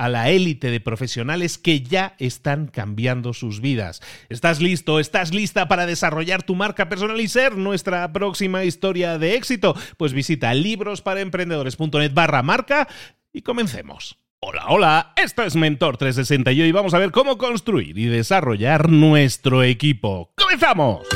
a la élite de profesionales que ya están cambiando sus vidas. ¿Estás listo? ¿Estás lista para desarrollar tu marca personal y ser nuestra próxima historia de éxito? Pues visita librosparaemprendedores.net barra marca y comencemos. Hola, hola, esto es Mentor 360 y hoy vamos a ver cómo construir y desarrollar nuestro equipo. ¡Comenzamos!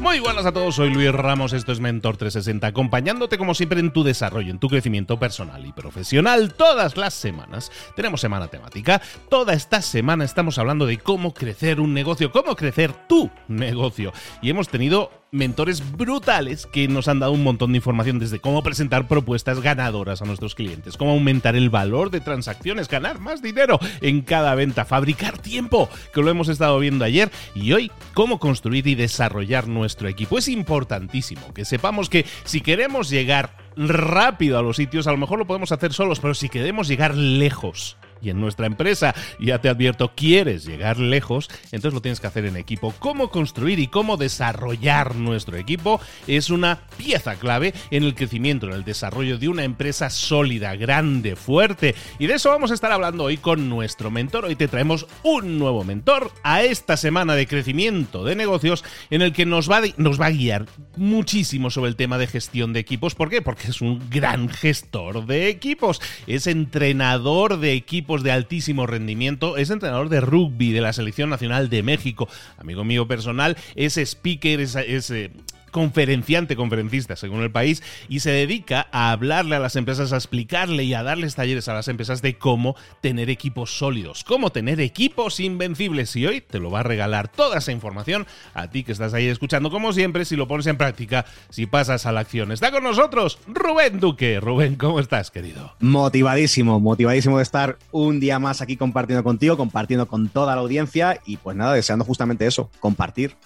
Muy buenas a todos, soy Luis Ramos, esto es Mentor 360, acompañándote como siempre en tu desarrollo, en tu crecimiento personal y profesional. Todas las semanas tenemos semana temática. Toda esta semana estamos hablando de cómo crecer un negocio, cómo crecer tu negocio. Y hemos tenido mentores brutales que nos han dado un montón de información desde cómo presentar propuestas ganadoras a nuestros clientes, cómo aumentar el valor de transacciones, ganar más dinero en cada venta, fabricar tiempo, que lo hemos estado viendo ayer, y hoy cómo construir y desarrollar nuestro equipo. Es importantísimo que sepamos que si queremos llegar rápido a los sitios, a lo mejor lo podemos hacer solos, pero si queremos llegar lejos, y en nuestra empresa, ya te advierto, quieres llegar lejos, entonces lo tienes que hacer en equipo. Cómo construir y cómo desarrollar nuestro equipo es una pieza clave en el crecimiento, en el desarrollo de una empresa sólida, grande, fuerte. Y de eso vamos a estar hablando hoy con nuestro mentor. Hoy te traemos un nuevo mentor a esta semana de crecimiento de negocios en el que nos va, nos va a guiar muchísimo sobre el tema de gestión de equipos. ¿Por qué? Porque es un gran gestor de equipos. Es entrenador de equipos de altísimo rendimiento, es entrenador de rugby de la Selección Nacional de México, amigo mío personal, es speaker, es, eh, conferenciante, conferencista, según el país, y se dedica a hablarle a las empresas, a explicarle y a darles talleres a las empresas de cómo tener equipos sólidos, cómo tener equipos invencibles. Y hoy te lo va a regalar toda esa información a ti que estás ahí escuchando, como siempre, si lo pones en práctica, si pasas a la acción. Está con nosotros Rubén Duque. Rubén, ¿cómo estás, querido? Motivadísimo, motivadísimo de estar un día más aquí compartiendo contigo, compartiendo con toda la audiencia y pues nada, deseando justamente eso, compartir.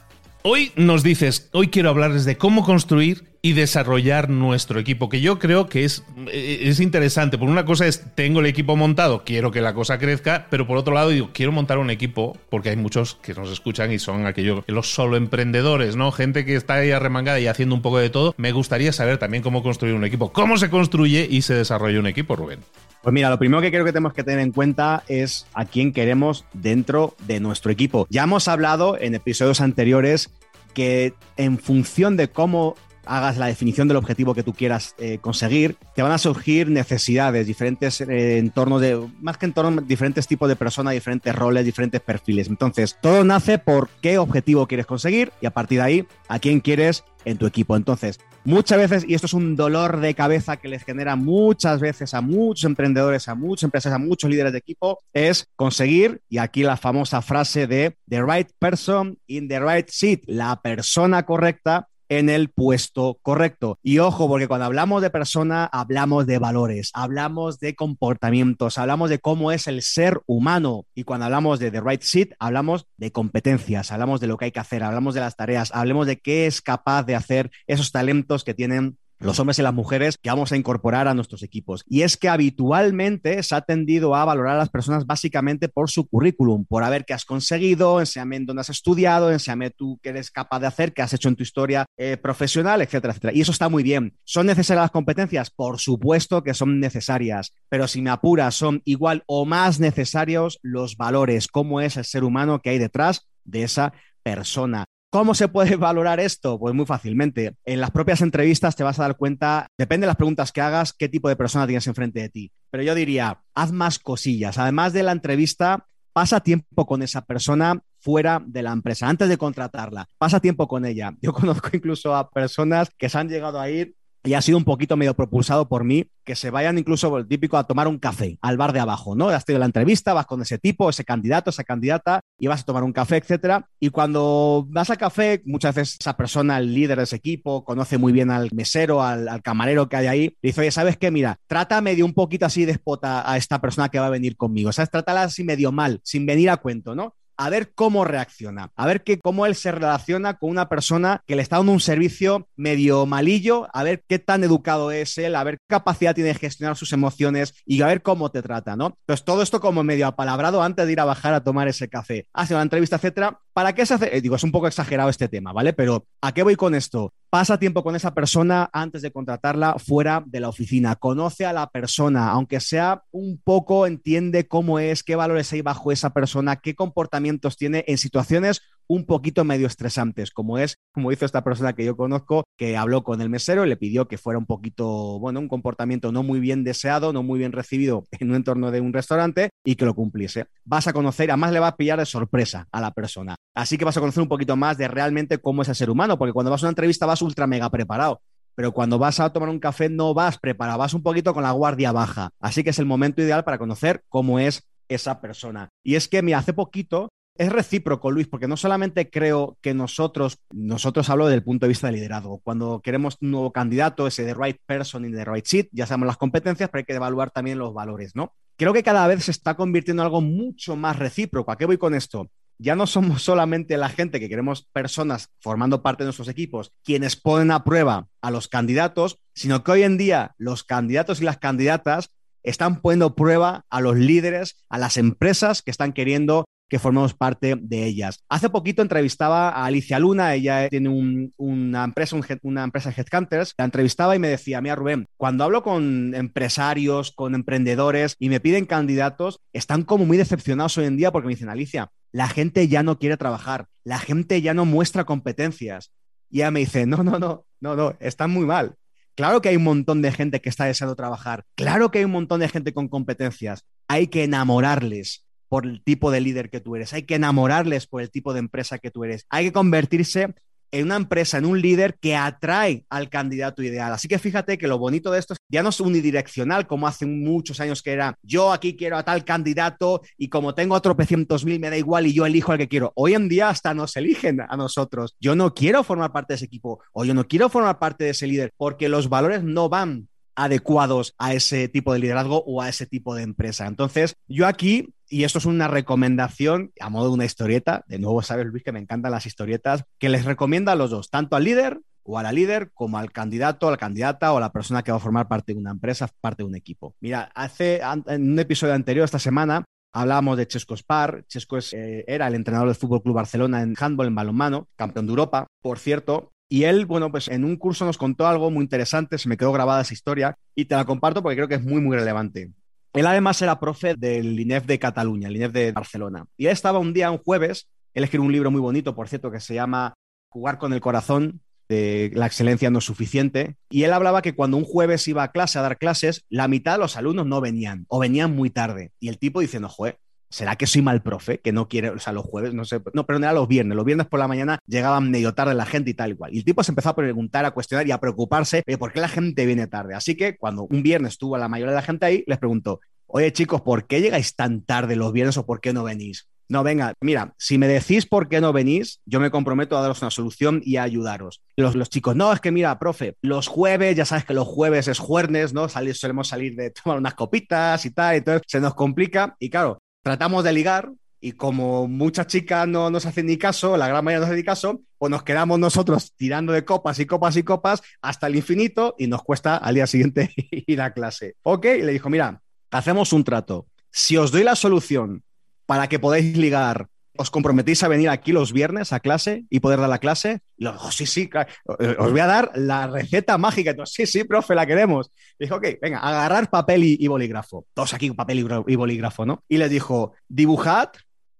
Hoy nos dices, hoy quiero hablarles de cómo construir y desarrollar nuestro equipo, que yo creo que es, eh, es interesante. Por una cosa es, tengo el equipo montado, quiero que la cosa crezca, pero por otro lado digo, quiero montar un equipo, porque hay muchos que nos escuchan y son aquellos, los solo emprendedores, ¿no? Gente que está ahí arremangada y haciendo un poco de todo. Me gustaría saber también cómo construir un equipo, cómo se construye y se desarrolla un equipo, Rubén. Pues mira, lo primero que creo que tenemos que tener en cuenta es a quién queremos dentro de nuestro equipo. Ya hemos hablado en episodios anteriores que en función de cómo hagas la definición del objetivo que tú quieras eh, conseguir, te van a surgir necesidades, diferentes eh, entornos de, más que entornos, diferentes tipos de personas, diferentes roles, diferentes perfiles. Entonces, todo nace por qué objetivo quieres conseguir y a partir de ahí, a quién quieres en tu equipo. Entonces, muchas veces, y esto es un dolor de cabeza que les genera muchas veces a muchos emprendedores, a muchas empresas, a muchos líderes de equipo, es conseguir, y aquí la famosa frase de the right person in the right seat, la persona correcta en el puesto correcto. Y ojo, porque cuando hablamos de persona, hablamos de valores, hablamos de comportamientos, hablamos de cómo es el ser humano. Y cuando hablamos de The Right Seat, hablamos de competencias, hablamos de lo que hay que hacer, hablamos de las tareas, hablemos de qué es capaz de hacer esos talentos que tienen los hombres y las mujeres que vamos a incorporar a nuestros equipos. Y es que habitualmente se ha tendido a valorar a las personas básicamente por su currículum, por haber qué has conseguido, enséñame dónde has estudiado, enséñame tú qué eres capaz de hacer, qué has hecho en tu historia eh, profesional, etcétera, etcétera. Y eso está muy bien. ¿Son necesarias las competencias? Por supuesto que son necesarias, pero si me apuras, son igual o más necesarios los valores, cómo es el ser humano que hay detrás de esa persona. ¿Cómo se puede valorar esto? Pues muy fácilmente. En las propias entrevistas te vas a dar cuenta, depende de las preguntas que hagas, qué tipo de persona tienes enfrente de ti. Pero yo diría, haz más cosillas. Además de la entrevista, pasa tiempo con esa persona fuera de la empresa, antes de contratarla. Pasa tiempo con ella. Yo conozco incluso a personas que se han llegado a ir y ha sido un poquito medio propulsado por mí, que se vayan incluso el típico a tomar un café al bar de abajo, ¿no? Has tenido la entrevista, vas con ese tipo, ese candidato, esa candidata, y vas a tomar un café, etcétera. Y cuando vas a café, muchas veces esa persona, el líder de ese equipo, conoce muy bien al mesero, al, camarero que hay ahí, y dice, oye, ¿sabes qué? Mira, trata medio un poquito así despota a esta persona que va a venir conmigo, ¿sabes? Trátala así medio mal, sin venir a cuento, ¿no? A ver cómo reacciona, a ver que, cómo él se relaciona con una persona que le está dando un servicio medio malillo, a ver qué tan educado es él, a ver qué capacidad tiene de gestionar sus emociones y a ver cómo te trata, ¿no? Pues todo esto como medio apalabrado antes de ir a bajar a tomar ese café, hace una entrevista, etcétera. ¿Para qué se hace? Eh, digo, es un poco exagerado este tema, ¿vale? Pero ¿a qué voy con esto? Pasa tiempo con esa persona antes de contratarla fuera de la oficina. Conoce a la persona, aunque sea un poco, entiende cómo es, qué valores hay bajo esa persona, qué comportamientos tiene en situaciones un poquito medio estresantes, como es, como hizo esta persona que yo conozco, que habló con el mesero y le pidió que fuera un poquito, bueno, un comportamiento no muy bien deseado, no muy bien recibido en un entorno de un restaurante y que lo cumpliese. Vas a conocer, además le va a pillar de sorpresa a la persona. Así que vas a conocer un poquito más de realmente cómo es el ser humano, porque cuando vas a una entrevista vas ultra mega preparado pero cuando vas a tomar un café no vas preparado, vas un poquito con la guardia baja. Así que es el momento ideal para conocer cómo es esa persona. Y es que, mira, hace poquito es recíproco, Luis, porque no solamente creo que nosotros, nosotros hablo del punto de vista de liderazgo, cuando queremos un nuevo candidato, ese de right person in the right seat, ya sabemos las competencias, pero hay que evaluar también los valores, ¿no? Creo que cada vez se está convirtiendo en algo mucho más recíproco. ¿A qué voy con esto? Ya no somos solamente la gente que queremos personas formando parte de nuestros equipos quienes ponen a prueba a los candidatos, sino que hoy en día los candidatos y las candidatas están poniendo prueba a los líderes, a las empresas que están queriendo que formamos parte de ellas. Hace poquito entrevistaba a Alicia Luna, ella tiene una empresa, una empresa de Headhunters, la entrevistaba y me decía, mira Rubén, cuando hablo con empresarios, con emprendedores y me piden candidatos, están como muy decepcionados hoy en día porque me dicen, Alicia, la gente ya no quiere trabajar, la gente ya no muestra competencias. Y ella me dice, no, no, no, no, no, están muy mal. Claro que hay un montón de gente que está deseando trabajar. Claro que hay un montón de gente con competencias. Hay que enamorarles por el tipo de líder que tú eres, hay que enamorarles por el tipo de empresa que tú eres, hay que convertirse en una empresa, en un líder que atrae al candidato ideal. Así que fíjate que lo bonito de esto ya no es unidireccional como hace muchos años que era yo aquí quiero a tal candidato y como tengo a tropecientos mil me da igual y yo elijo al que quiero. Hoy en día hasta nos eligen a nosotros. Yo no quiero formar parte de ese equipo o yo no quiero formar parte de ese líder porque los valores no van adecuados a ese tipo de liderazgo o a ese tipo de empresa. Entonces, yo aquí y esto es una recomendación a modo de una historieta. De nuevo, sabes, Luis, que me encantan las historietas, que les recomienda a los dos, tanto al líder o a la líder, como al candidato, a la candidata o a la persona que va a formar parte de una empresa, parte de un equipo. Mira, hace en un episodio anterior esta semana hablábamos de Chesco Spar. Chesco eh, era el entrenador del Fútbol Club Barcelona en handball, en balonmano, campeón de Europa, por cierto. Y él, bueno, pues en un curso nos contó algo muy interesante, se me quedó grabada esa historia y te la comparto porque creo que es muy, muy relevante. Él además era profe del INEF de Cataluña, el INEF de Barcelona. Y él estaba un día, un jueves, él escribió un libro muy bonito, por cierto, que se llama Jugar con el corazón, de la excelencia no es suficiente. Y él hablaba que cuando un jueves iba a clase a dar clases, la mitad de los alumnos no venían o venían muy tarde. Y el tipo diciendo, joder, ¿será que soy mal profe? Que no quiere, o sea, los jueves, no sé, no, pero no era los viernes, los viernes por la mañana llegaban medio tarde la gente y tal igual. Y el tipo se empezó a preguntar, a cuestionar y a preocuparse de por qué la gente viene tarde. Así que cuando un viernes estuvo la mayoría de la gente ahí, les preguntó, oye chicos, ¿por qué llegáis tan tarde los viernes o por qué no venís? no, venga, mira, si me decís por qué no venís, yo me comprometo a daros una solución y a ayudaros. Los, chicos, no, es que mira, profe, los jueves, ya sabes que los jueves es jueves, ¿no? Solemos salir de tomar unas copitas y tal, entonces se nos complica y claro, tratamos de ligar, y como muchas chicas no nos hacen ni caso, la gran mayoría no hace ni caso, pues nos quedamos nosotros tirando de copas y copas y copas hasta el infinito y nos cuesta al día siguiente ir a clase. Ok, y le dijo, mira, hacemos un trato. Si os doy la solución para que podáis ligar, ¿os comprometís a venir aquí los viernes a clase y poder dar la clase? Y luego, sí, sí, eh, os voy a dar la receta mágica. Entonces, sí, sí, profe, la queremos. dijo, ok, venga, agarrar papel y, bolígrafo. Todos aquí papel y bolígrafo, ¿no? Y les dijo, dibujad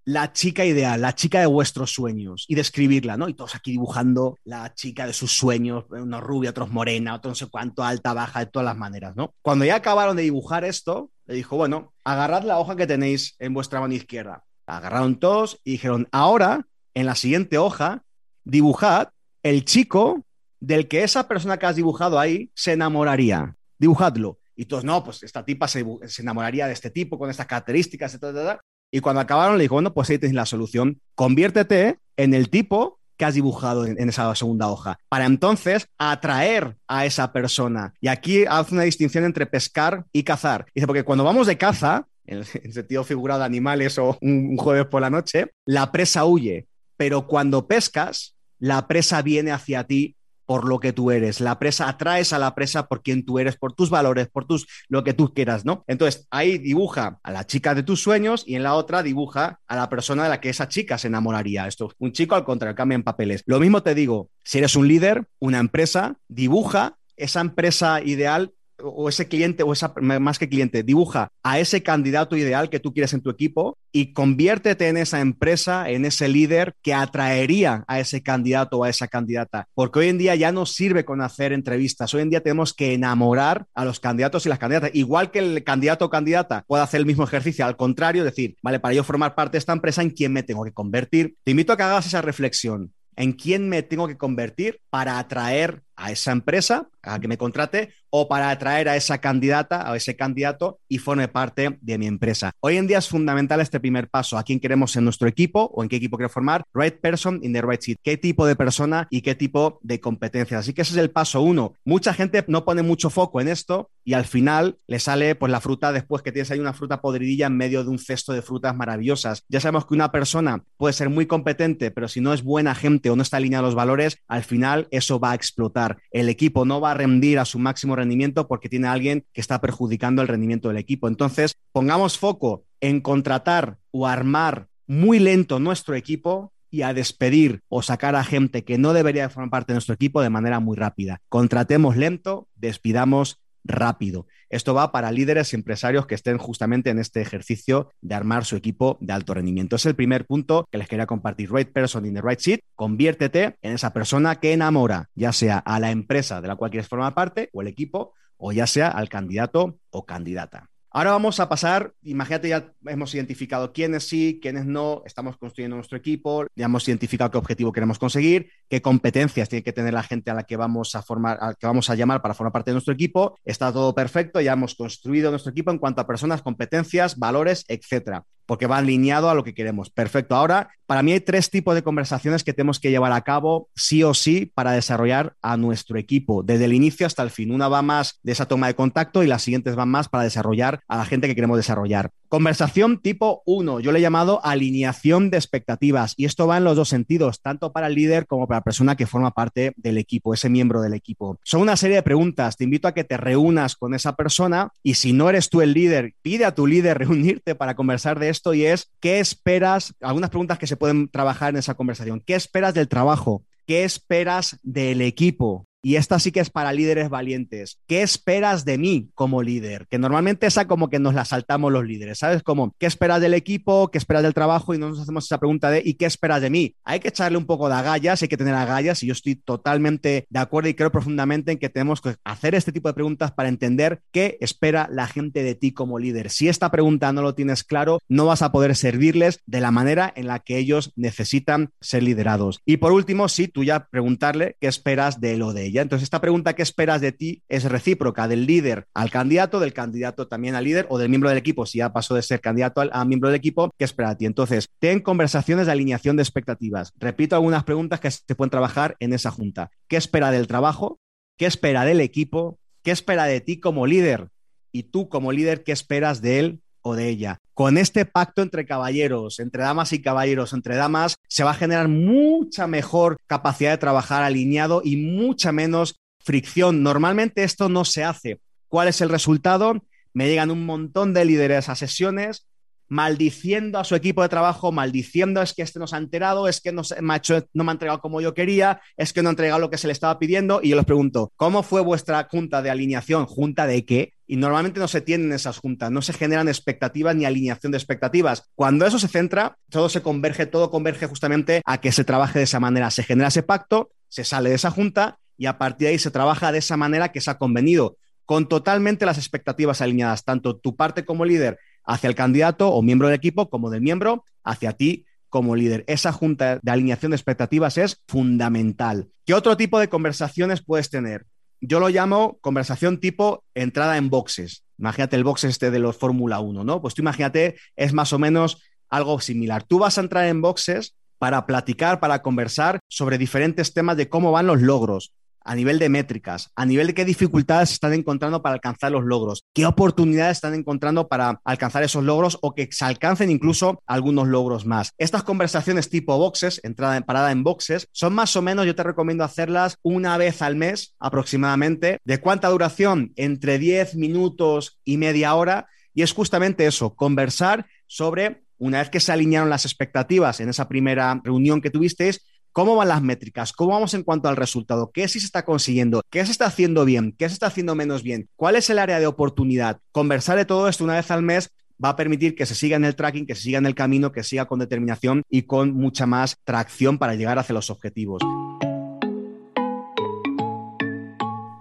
la chica ideal, la chica de vuestros sueños y describirla, ¿no? Y todos aquí dibujando la chica de sus sueños, unos rubia, otros morena, otros no sé cuánto, alta, baja, de todas las maneras, ¿no? Cuando ya acabaron de dibujar esto, le dijo, bueno, agarrad la hoja que tenéis en vuestra mano izquierda. Agarraron todos y dijeron, ahora, en la siguiente hoja, dibujad el chico del que esa persona que has dibujado ahí se enamoraría. Dibujadlo. Y todos, no, pues esta tipa se, enamoraría de este tipo con estas características, etc. Y cuando acabaron, le dijo, bueno, pues ahí tienes la solución. Conviértete en el tipo que has dibujado en, esa segunda hoja, para entonces atraer a esa persona. Y aquí hace una distinción entre pescar y cazar. Dice, porque cuando vamos de caza, en el sentido figurado de animales o un jueves por la noche, la presa huye, pero cuando pescas, la presa viene hacia ti por lo que tú eres. La presa, atraes a la presa por quien tú eres, por tus valores, por tus, lo que tú quieras, ¿no? Entonces, ahí dibuja a la chica de tus sueños y en la otra dibuja a la persona de la que esa chica se enamoraría. Esto, un chico al contrario, cambian papeles. Lo mismo te digo, si eres un líder, una empresa, dibuja esa empresa ideal o ese cliente, o esa, más que cliente, dibuja a ese candidato ideal que tú quieres en tu equipo y conviértete en esa empresa, en ese líder que atraería a ese candidato o a esa candidata. Porque hoy en día ya no sirve con hacer entrevistas, hoy en día tenemos que enamorar a los candidatos y las candidatas. Igual que el candidato o candidata puede hacer el mismo ejercicio, al contrario, decir, vale, para yo formar parte de esta empresa, ¿en quién me tengo que convertir? Te invito a que hagas esa reflexión en quién me tengo que convertir para atraer a esa empresa a que me contrate o para atraer a esa candidata o ese candidato y forme parte de mi empresa. Hoy en día es fundamental este primer paso. ¿A quién queremos en nuestro equipo o en qué equipo quiero formar? Right person in the right seat. ¿Qué tipo de persona y qué tipo de competencias? Así que ese es el paso uno. Mucha gente no pone mucho foco en esto y al final le sale pues la fruta después que tienes ahí una fruta podridilla en medio de un cesto de frutas maravillosas. Ya sabemos que una persona puede ser muy competente, pero si no es buena gente o no está alineada a los valores, al final eso va a explotar el equipo no va a rendir a su máximo rendimiento porque tiene alguien que está perjudicando el rendimiento del equipo. Entonces, pongamos foco en contratar o armar muy lento nuestro equipo y a despedir o sacar a gente que no debería formar parte de nuestro equipo de manera muy rápida. Contratemos lento, despidamos rápido. Esto va para líderes y empresarios que estén justamente en este ejercicio de armar su equipo de alto rendimiento. Es el primer punto que les quería compartir. Right person in the right seat. Conviértete en esa persona que enamora, ya sea a la empresa de la cual quieres formar parte o el equipo, o ya sea al candidato o candidata. Ahora vamos a pasar, imagínate ya hemos identificado quiénes sí, quiénes no, estamos construyendo nuestro equipo, ya hemos identificado qué objetivo queremos conseguir, qué competencias tiene que tener la gente a la que vamos a formar, a que vamos a llamar para formar parte de nuestro equipo. Está todo perfecto, ya hemos construido nuestro equipo en cuanto a personas, competencias, valores, etcétera porque va alineado a lo que queremos. Perfecto. Ahora, para mí hay tres tipos de conversaciones que tenemos que llevar a cabo sí o sí para desarrollar a nuestro equipo, desde el inicio hasta el fin. Una va más de esa toma de contacto y las siguientes van más para desarrollar a la gente que queremos desarrollar. Conversación tipo 1, yo le he llamado alineación de expectativas y esto va en los dos sentidos, tanto para el líder como para la persona que forma parte del equipo, ese miembro del equipo. Son una serie de preguntas, te invito a que te reúnas con esa persona y si no eres tú el líder, pide a tu líder reunirte para conversar de esto y es, ¿qué esperas? Algunas preguntas que se pueden trabajar en esa conversación. ¿Qué esperas del trabajo? ¿Qué esperas del equipo? Y esta sí que es para líderes valientes. ¿Qué esperas de mí como líder? Que normalmente esa como que nos la saltamos los líderes, ¿sabes? Como, ¿qué esperas del equipo? ¿Qué esperas del trabajo? Y no nos hacemos esa pregunta de, ¿y qué esperas de mí? Hay que echarle un poco de agallas, hay que tener agallas y yo estoy totalmente de acuerdo y creo profundamente en que tenemos que hacer este tipo de preguntas para entender qué espera la gente de ti como líder. Si esta pregunta no lo tienes claro, no vas a poder servirles de la manera en la que ellos necesitan ser liderados. Y por último, sí, tú ya preguntarle qué esperas de lo de Entonces, esta pregunta, ¿qué esperas de ti? es recíproca del líder al candidato, del candidato también al líder o del miembro del equipo, si ya pasó de ser candidato a miembro del equipo, ¿qué espera de ti? Entonces, ten conversaciones de alineación de expectativas. Repito algunas preguntas que se pueden trabajar en esa junta. ¿Qué espera del trabajo? ¿Qué espera del equipo? ¿Qué espera de ti como líder? Y tú como líder, ¿qué esperas de él o de ella. Con este pacto entre caballeros, entre damas y caballeros, entre damas, se va a generar mucha mejor capacidad de trabajar alineado y mucha menos fricción. Normalmente esto no se hace. ¿Cuál es el resultado? Me llegan un montón de líderes a sesiones maldiciendo a su equipo de trabajo, maldiciendo es que este no se ha enterado, es que no me ha entregado como yo quería, es que no ha entregado lo que se le estaba pidiendo. Y yo les pregunto, ¿cómo fue vuestra junta de alineación? ¿Junta de qué? Y normalmente no se tienen esas juntas, no se generan expectativas ni alineación de expectativas. Cuando eso se centra, todo se converge, todo converge justamente a que se trabaje de esa manera. Se genera ese pacto, se sale de esa junta y a partir de ahí se trabaja de esa manera que se ha convenido, con totalmente las expectativas alineadas, tanto tu parte como líder hacia el candidato o miembro del equipo como del miembro hacia ti como líder. Esa junta de alineación de expectativas es fundamental. ¿Qué otro tipo de conversaciones puedes tener? Yo lo llamo conversación tipo entrada en boxes. Imagínate el box este de los Fórmula 1, ¿no? Pues tú imagínate, es más o menos algo similar. Tú vas a entrar en boxes para platicar, para conversar sobre diferentes temas de cómo van los logros, a nivel de métricas, a nivel de qué dificultades están encontrando para alcanzar los logros, qué oportunidades están encontrando para alcanzar esos logros o que se alcancen incluso algunos logros más. Estas conversaciones tipo boxes, entrada en parada en boxes, son más o menos, yo te recomiendo hacerlas una vez al mes aproximadamente. ¿De cuánta duración? Entre 10 minutos y media hora. Y es justamente eso, conversar sobre, una vez que se alinearon las expectativas en esa primera reunión que tuvisteis, ¿Cómo van las métricas? ¿Cómo vamos en cuanto al resultado? ¿Qué sí se está consiguiendo? ¿Qué se está haciendo bien? ¿Qué se está haciendo menos bien? ¿Cuál es el área de oportunidad? Conversar de todo esto una vez al mes va a permitir que se siga en el tracking, que se siga en el camino, que siga con determinación y con mucha más tracción para llegar hacia los objetivos.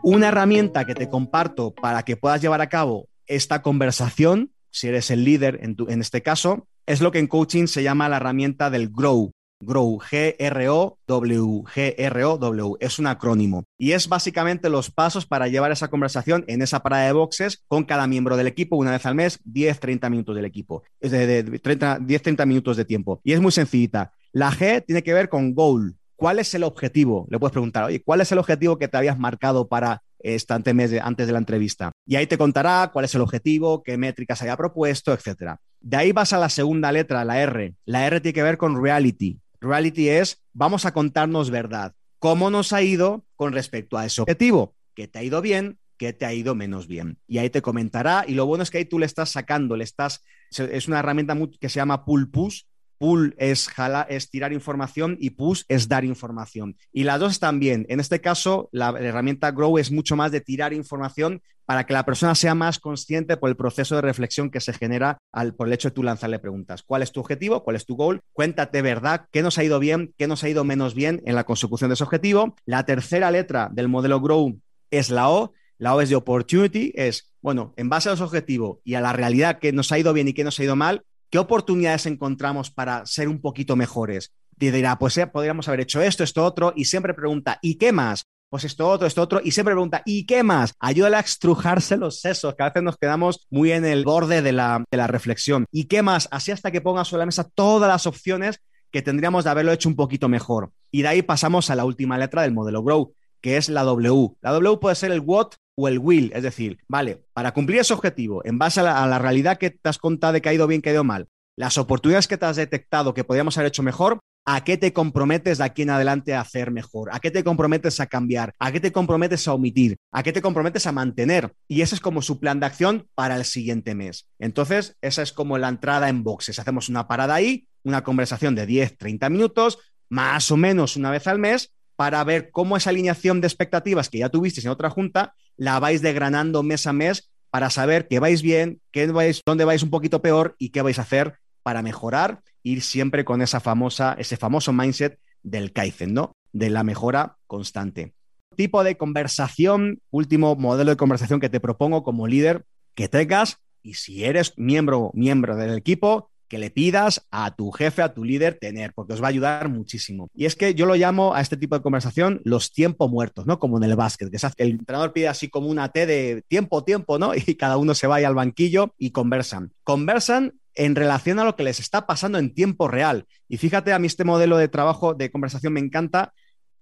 Una herramienta que te comparto para que puedas llevar a cabo esta conversación, si eres el líder en, en este caso, es lo que en coaching se llama la herramienta del Grow. GROW, G-R-O-W, G-R-O-W, es un acrónimo. Y es básicamente los pasos para llevar esa conversación en esa parada de boxes con cada miembro del equipo una vez al mes, 10-30 minutos del equipo, es de, 10-30 minutos de tiempo. Y es muy sencillita. La G tiene que ver con goal. ¿Cuál es el objetivo? Le puedes preguntar, oye, ¿cuál es el objetivo que te habías marcado para este antes de la entrevista? Y ahí te contará cuál es el objetivo, qué métricas haya propuesto, etcétera. De ahí vas a la segunda letra, la R. La R tiene que ver con reality. Reality es, vamos a contarnos verdad. ¿Cómo nos ha ido con respecto a ese objetivo? ¿Qué te ha ido bien? ¿Qué te ha ido menos bien? Y ahí te comentará. Y lo bueno es que ahí tú le estás sacando, le estás. Es una herramienta que se llama Pull Push, Pull es, es tirar información y push es dar información. Y las dos están bien. En este caso, la, herramienta Grow es mucho más de tirar información para que la persona sea más consciente por el proceso de reflexión que se genera al, por el hecho de tú lanzarle preguntas. ¿Cuál es tu objetivo? ¿Cuál es tu goal? Cuéntate verdad, qué nos ha ido bien, qué nos ha ido menos bien en la consecución de ese objetivo. La tercera letra del modelo Grow es la O. La O es de opportunity, es, bueno, en base a los objetivos y a la realidad que nos ha ido bien y que nos ha ido mal, ¿Qué oportunidades encontramos para ser un poquito mejores? Y dirá, pues eh, podríamos haber hecho esto, esto, otro, y siempre pregunta, ¿y qué más? Pues esto, otro, esto, otro, y siempre pregunta, ¿y qué más? Ayúdale a extrujarse los sesos, que a veces nos quedamos muy en el borde de la, de la reflexión. ¿Y qué más? Así hasta que ponga sobre la mesa todas las opciones que tendríamos de haberlo hecho un poquito mejor. Y de ahí pasamos a la última letra del modelo Grow, que es la W. La W puede ser el what o el will, es decir, vale, para cumplir ese objetivo, en base a la, realidad que te has contado de que ha ido bien, que ha ido mal, las oportunidades que te has detectado que podríamos haber hecho mejor, ¿a qué te comprometes de aquí en adelante a hacer mejor? ¿A qué te comprometes a cambiar? ¿A qué te comprometes a omitir? ¿A qué te comprometes a mantener? Y ese es como su plan de acción para el siguiente mes. Entonces, esa es como la entrada en boxes. Hacemos una parada ahí, una conversación de 10, 30 minutos, más o menos una vez al mes, para ver cómo esa alineación de expectativas que ya tuvisteis en otra junta la vais degranando mes a mes para saber qué vais bien, qué vais, dónde vais un poquito peor y qué vais a hacer para mejorar, ir siempre con esa famosa, ese famoso mindset del Kaizen, ¿no? De la mejora constante. Tipo de conversación, último modelo de conversación que te propongo como líder, que tengas, y si eres miembro, miembro del equipo, que le pidas a tu jefe, a tu líder tener, porque os va a ayudar muchísimo. Y es que yo lo llamo a este tipo de conversación los tiempos muertos, ¿no? Como en el básquet, que el entrenador pide así como una T de tiempo, tiempo, ¿no? Y cada uno se va al banquillo y conversan. Conversan en relación a lo que les está pasando en tiempo real. Y fíjate, a mí este modelo de trabajo, de conversación me encanta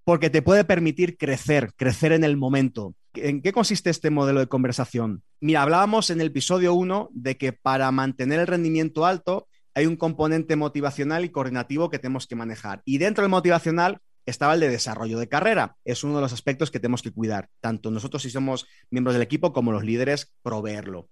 porque te puede permitir crecer, crecer en el momento. ¿En qué consiste este modelo de conversación? Mira, hablábamos en el episodio 1 de que para mantener el rendimiento alto hay un componente motivacional y coordinativo que tenemos que manejar. Y dentro del motivacional estaba el de desarrollo de carrera. Es uno de los aspectos que tenemos que cuidar, tanto nosotros si somos miembros del equipo como los líderes, proveerlo.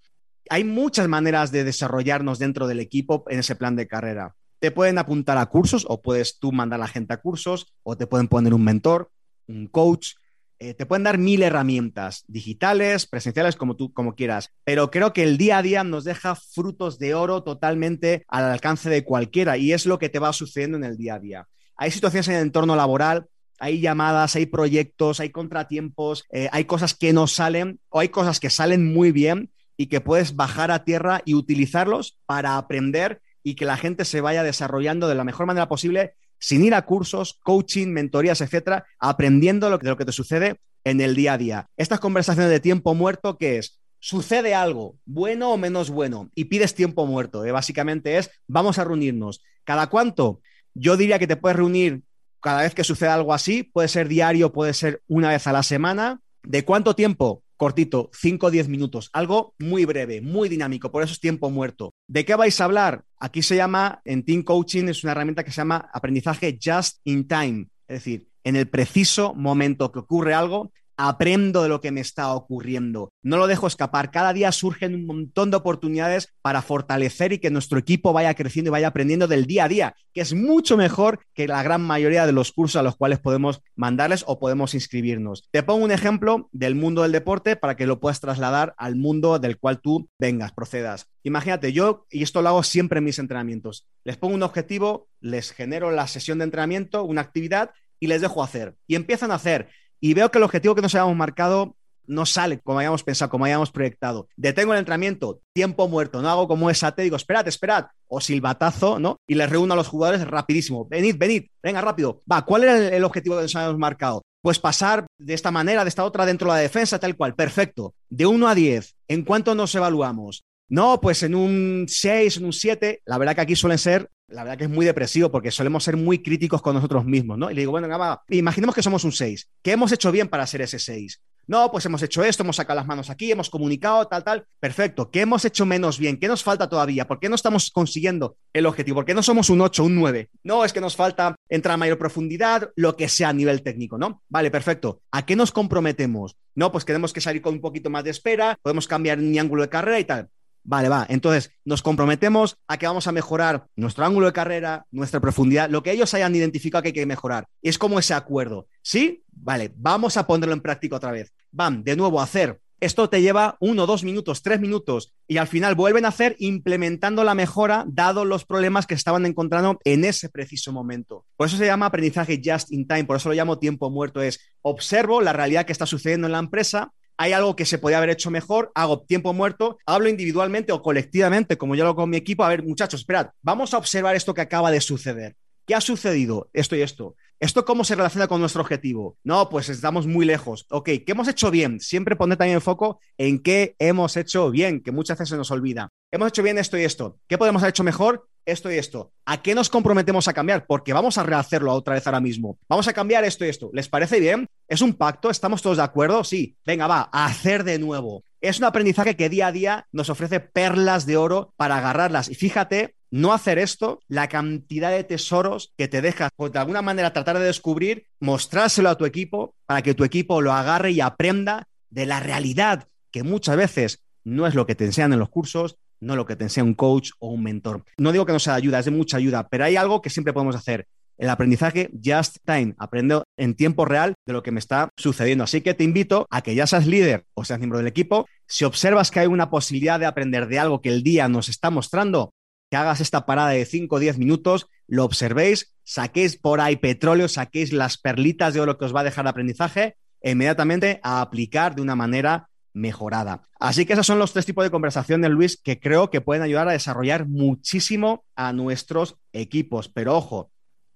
Hay muchas maneras de desarrollarnos dentro del equipo en ese plan de carrera. Te pueden apuntar a cursos o puedes tú mandar a la gente a cursos o te pueden poner un mentor, un coach, eh, te pueden dar mil herramientas digitales, presenciales, como tú, como quieras, pero creo que el día a día nos deja frutos de oro totalmente al alcance de cualquiera y es lo que te va sucediendo en el día a día. Hay situaciones en el entorno laboral, hay llamadas, hay proyectos, hay contratiempos, eh, hay cosas que no salen o hay cosas que salen muy bien y que puedes bajar a tierra y utilizarlos para aprender y que la gente se vaya desarrollando de la mejor manera posible sin ir a cursos, coaching, mentorías, etcétera, aprendiendo lo que, de lo que te sucede en el día a día. Estas conversaciones de tiempo muerto, ¿qué es? Sucede algo, bueno o menos bueno, y pides tiempo muerto. ¿eh? Básicamente es, vamos a reunirnos. ¿Cada cuánto? Yo diría que te puedes reunir cada vez que suceda algo así, puede ser diario, puede ser una vez a la semana. ¿De cuánto tiempo? Cortito, 5 o 10 minutos, algo muy breve, muy dinámico, por eso es tiempo muerto. ¿De qué vais a hablar? Aquí se llama, en Team Coaching es una herramienta que se llama aprendizaje just in time, es decir, en el preciso momento que ocurre algo, aprendo de lo que me está ocurriendo. No lo dejo escapar. Cada día surgen un montón de oportunidades para fortalecer y que nuestro equipo vaya creciendo y vaya aprendiendo del día a día, que es mucho mejor que la gran mayoría de los cursos a los cuales podemos mandarles o podemos inscribirnos. Te pongo un ejemplo del mundo del deporte para que lo puedas trasladar al mundo del cual tú vengas, procedas. Imagínate, yo, y esto lo hago siempre en mis entrenamientos, les pongo un objetivo, les genero la sesión de entrenamiento, una actividad y les dejo hacer. Y empiezan a hacer y veo que el objetivo que nos habíamos marcado no sale como habíamos pensado, como habíamos proyectado. Detengo el entrenamiento, tiempo muerto, no hago como esa, te digo, esperad, esperad, o silbatazo, ¿no? Y les reúno a los jugadores rapidísimo, venid, venid, venga rápido. Va, ¿cuál era el, objetivo que nos habíamos marcado? Pues pasar de esta manera, de esta otra dentro de la defensa, tal cual, perfecto. De 1 a 10, ¿en cuánto nos evaluamos? No, pues en un 6, en un 7, la verdad que aquí suelen ser la verdad que es muy depresivo porque solemos ser muy críticos con nosotros mismos, ¿no? Y le digo, bueno, va, imaginemos que somos un 6. ¿Qué hemos hecho bien para ser ese 6? No, pues hemos hecho esto, hemos sacado las manos aquí, hemos comunicado, tal, tal. Perfecto. ¿Qué hemos hecho menos bien? ¿Qué nos falta todavía? ¿Por qué no estamos consiguiendo el objetivo? ¿Por qué no somos un 8, un 9? No, es que nos falta entrar a mayor profundidad, lo que sea a nivel técnico, ¿no? Vale, perfecto. ¿A qué nos comprometemos? No, pues tenemos que salir con un poquito más de espera, podemos cambiar mi ángulo de carrera y tal. Vale, va. Entonces, nos comprometemos a que vamos a mejorar nuestro ángulo de carrera, nuestra profundidad, lo que ellos hayan identificado que hay que mejorar. Es como ese acuerdo. ¿Sí? Vale, vamos a ponerlo en práctica otra vez. Van, de nuevo a hacer. Esto te lleva uno, dos minutos, tres minutos y al final vuelven a hacer implementando la mejora dado los problemas que estaban encontrando en ese preciso momento. Por eso se llama aprendizaje just in time, por eso lo llamo tiempo muerto. Es observo la realidad que está sucediendo en la empresa, hay algo que se podía haber hecho mejor, hago tiempo muerto, hablo individualmente o colectivamente, como yo lo hago con mi equipo, a ver, muchachos, esperad, vamos a observar esto que acaba de suceder. ¿Qué ha sucedido? Esto y esto. ¿Esto cómo se relaciona con nuestro objetivo? No, pues estamos muy lejos. Ok, ¿qué hemos hecho bien? Siempre poner también el foco en qué hemos hecho bien, que muchas veces se nos olvida. Hemos hecho bien esto y esto. ¿Qué podemos haber hecho mejor? Esto y esto. ¿A qué nos comprometemos a cambiar? Porque vamos a rehacerlo otra vez ahora mismo. Vamos a cambiar esto y esto. ¿Les parece bien? ¿Es un pacto? ¿Estamos todos de acuerdo? Sí. Venga, va, a hacer de nuevo. Es un aprendizaje que día a día nos ofrece perlas de oro para agarrarlas. Y fíjate no hacer esto, la cantidad de tesoros que te dejas, pues de alguna manera tratar de descubrir, mostrárselo a tu equipo para que tu equipo lo agarre y aprenda de la realidad, que muchas veces no es lo que te enseñan en los cursos, no lo que te enseña un coach o un mentor. No digo que no sea de ayuda, es de mucha ayuda, pero hay algo que siempre podemos hacer. El aprendizaje just time, aprendo en tiempo real de lo que me está sucediendo. Así que te invito a que ya seas líder o seas miembro del equipo. Si observas que hay una posibilidad de aprender de algo que el día nos está mostrando, que hagas esta parada de 5 o 10 minutos, lo observéis, saquéis por ahí petróleo, saquéis las perlitas de oro que os va a dejar de aprendizaje e inmediatamente a aplicar de una manera mejorada. Así que esos son los tres tipos de conversaciones, Luis, que creo que pueden ayudar a desarrollar muchísimo a nuestros equipos. Pero ojo,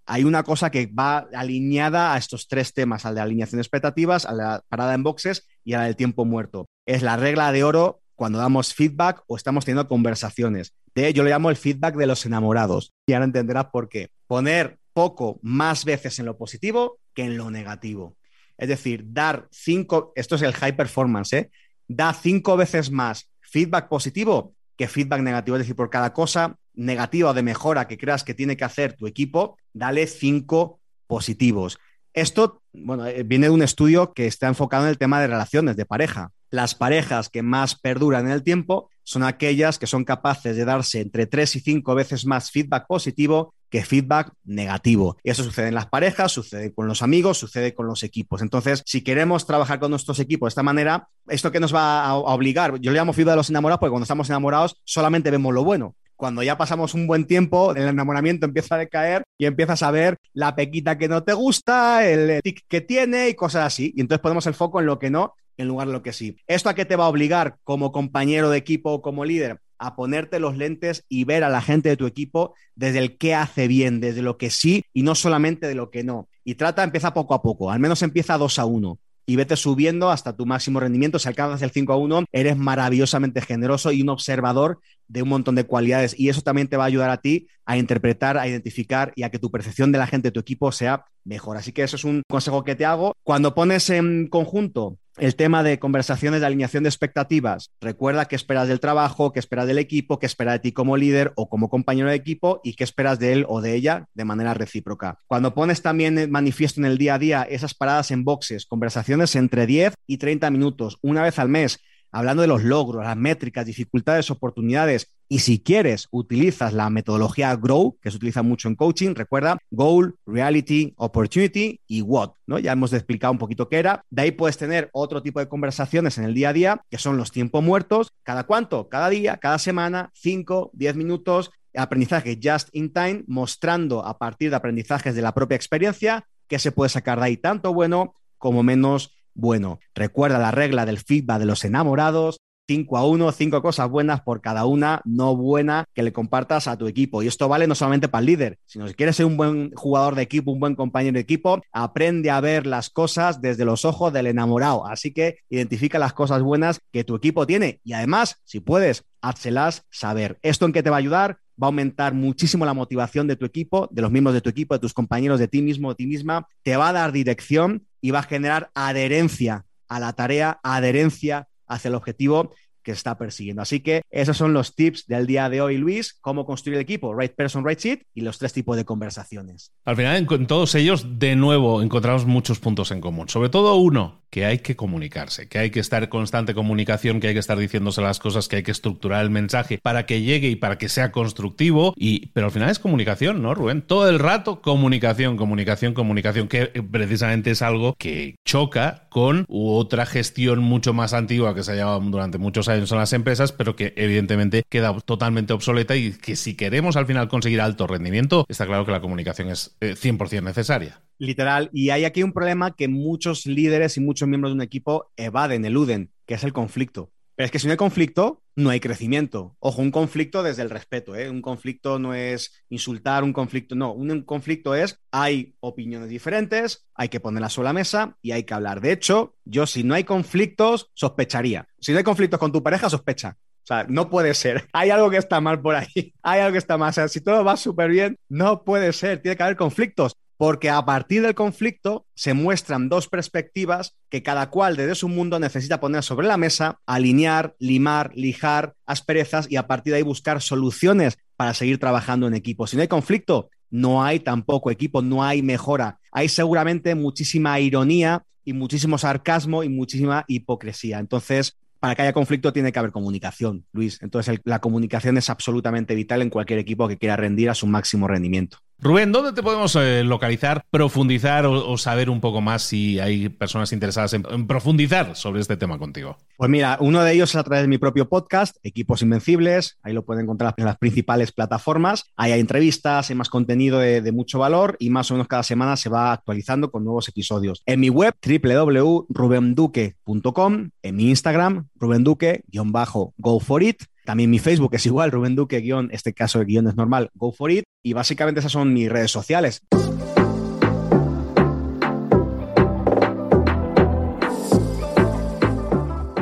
hay una cosa que va alineada a estos tres temas, al de alineación de expectativas, a la parada en boxes y a la del tiempo muerto. Es la regla de oro cuando damos feedback o estamos teniendo conversaciones. De, yo le llamo el feedback de los enamorados. Y ahora entenderás por qué. Poner poco más veces en lo positivo que en lo negativo. Es decir, dar cinco, esto es el high performance, ¿eh? da cinco veces más feedback positivo que feedback negativo. Es decir, por cada cosa negativa de mejora que creas que tiene que hacer tu equipo, dale cinco positivos. Esto, bueno, eh, viene de un estudio que está enfocado en el tema de relaciones de pareja. Las parejas que más perduran en el tiempo son aquellas que son capaces de darse entre tres y cinco veces más feedback positivo que feedback negativo. Y eso sucede en las parejas, sucede con los amigos, sucede con los equipos. Entonces, si queremos trabajar con nuestros equipos de esta manera, ¿esto que nos va a obligar? Yo le llamo feedback de los enamorados porque cuando estamos enamorados solamente vemos lo bueno cuando ya pasamos un buen tiempo, el enamoramiento empieza a decaer y empiezas a ver la pequita que no te gusta, el tic que tiene y cosas así. Y entonces ponemos el foco en lo que no en lugar de lo que sí. ¿Esto a qué te va a obligar como compañero de equipo o como líder? A ponerte los lentes y ver a la gente de tu equipo desde el qué hace bien, desde lo que sí y no solamente de lo que no. Y trata, empieza poco a poco, al menos empieza 2 a 1 y vete subiendo hasta tu máximo rendimiento. Si alcanzas el 5 a 1, eres maravillosamente generoso y un observador de un montón de cualidades. Y eso también te va a ayudar a ti a interpretar, a identificar y a que tu percepción de la gente de tu equipo sea mejor. Así que eso es un consejo que te hago. Cuando pones en conjunto el tema de conversaciones de alineación de expectativas. Recuerda qué esperas del trabajo, qué esperas del equipo, qué esperas de ti como líder o como compañero de equipo y qué esperas de él o de ella de manera recíproca. Cuando pones también manifiesto en el día a día esas paradas en boxes, conversaciones entre 10 y 30 minutos, una vez al mes, hablando de los logros, las métricas, dificultades, oportunidades. Y si quieres, utilizas la metodología GROW, que se utiliza mucho en coaching. Recuerda, Goal, Reality, Opportunity y What. ¿no? Ya hemos explicado un poquito qué era. De ahí puedes tener otro tipo de conversaciones en el día a día, que son los tiempos muertos. ¿Cada cuánto? Cada día, cada semana, 5, 10 minutos. Aprendizaje just in time, mostrando a partir de aprendizajes de la propia experiencia que se puede sacar de ahí tanto bueno como menos bueno. Recuerda la regla del feedback de los enamorados. 5 a 1, 5 cosas buenas por cada una no buena que le compartas a tu equipo. Y esto vale no solamente para el líder, sino si quieres ser un buen jugador de equipo, un buen compañero de equipo, aprende a ver las cosas desde los ojos del enamorado. Así que identifica las cosas buenas que tu equipo tiene y además, si puedes, házselas saber. ¿Esto en qué te va a ayudar? Va a aumentar muchísimo la motivación de tu equipo, de los miembros de tu equipo, de tus compañeros, de ti mismo, de ti misma, te va a dar dirección y va a generar adherencia a la tarea, adherencia hacia el objetivo que está persiguiendo. Así que esos son los tips del día de hoy, Luis, cómo construir el equipo, right person, right seat y los tres tipos de conversaciones. Al final, en, todos ellos, de nuevo, encontramos muchos puntos en común. Sobre todo uno, que hay que comunicarse, que hay que estar en constante comunicación, que hay que estar diciéndose las cosas, que hay que estructurar el mensaje para que llegue y para que sea constructivo. Y, pero al final es comunicación, ¿no, Rubén? Todo el rato comunicación, comunicación, comunicación, que precisamente es algo que choca con otra gestión mucho más antigua que se ha llevado durante muchos años en las empresas, pero que evidentemente queda totalmente obsoleta y que si queremos al final conseguir alto rendimiento, está claro que la comunicación es 100% eh, necesaria. Literal. Y hay aquí un problema que muchos líderes y muchos miembros de un equipo evaden, eluden, que es el conflicto. Pero es que si no hay conflicto, no hay crecimiento. Ojo, un conflicto desde el respeto, ¿eh? Un conflicto no es insultar, un conflicto, no, un conflicto es hay opiniones diferentes, hay que ponerlas sobre la mesa y hay que hablar. De hecho, yo si no hay conflictos, sospecharía. Si no hay conflictos con tu pareja, sospecha. O sea, no puede ser. Hay algo que está mal por ahí. Hay algo que está mal. O sea, si todo va súper bien, no puede ser. Tiene que haber conflictos porque a partir del conflicto se muestran dos perspectivas que cada cual desde su mundo necesita poner sobre la mesa, alinear, limar, lijar asperezas y a partir de ahí buscar soluciones para seguir trabajando en equipo. Si no hay conflicto, no hay tampoco equipo, no hay mejora. Hay seguramente muchísima ironía y muchísimo sarcasmo y muchísima hipocresía. Entonces, para que haya conflicto tiene que haber comunicación, Luis. Entonces, la comunicación es absolutamente vital en cualquier equipo que quiera rendir a su máximo rendimiento. Rubén, ¿dónde te podemos eh, localizar, profundizar o, saber un poco más si hay personas interesadas en, profundizar sobre este tema contigo? Pues mira, uno de ellos es a través de mi propio podcast, Equipos Invencibles. Ahí lo pueden encontrar en las principales plataformas. Ahí hay entrevistas, hay más contenido de, mucho valor y más o menos cada semana se va actualizando con nuevos episodios. En mi web, www.rubenduque.com, en mi Instagram, rubenduque-go for it también mi Facebook es igual, Rubén Duque, guion, este caso de guion es normal, go for it. Y básicamente esas son mis redes sociales.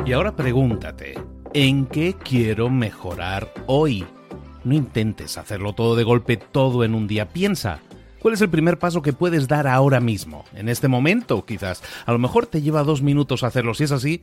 Y ahora pregúntate, ¿en qué quiero mejorar hoy? No intentes hacerlo todo de golpe, todo en un día. Piensa, ¿cuál es el primer paso que puedes dar ahora mismo? En este momento, quizás. A lo mejor te lleva dos minutos hacerlo. Si es así,